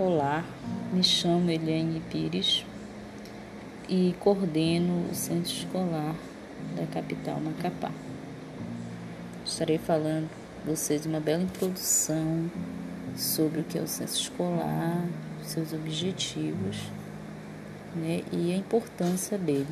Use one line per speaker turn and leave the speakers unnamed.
Olá, me chamo Eliane Pires e coordeno o Centro Escolar da capital Macapá. Estarei falando para vocês uma bela introdução sobre o que é o Centro Escolar, seus objetivos né, e a importância dele.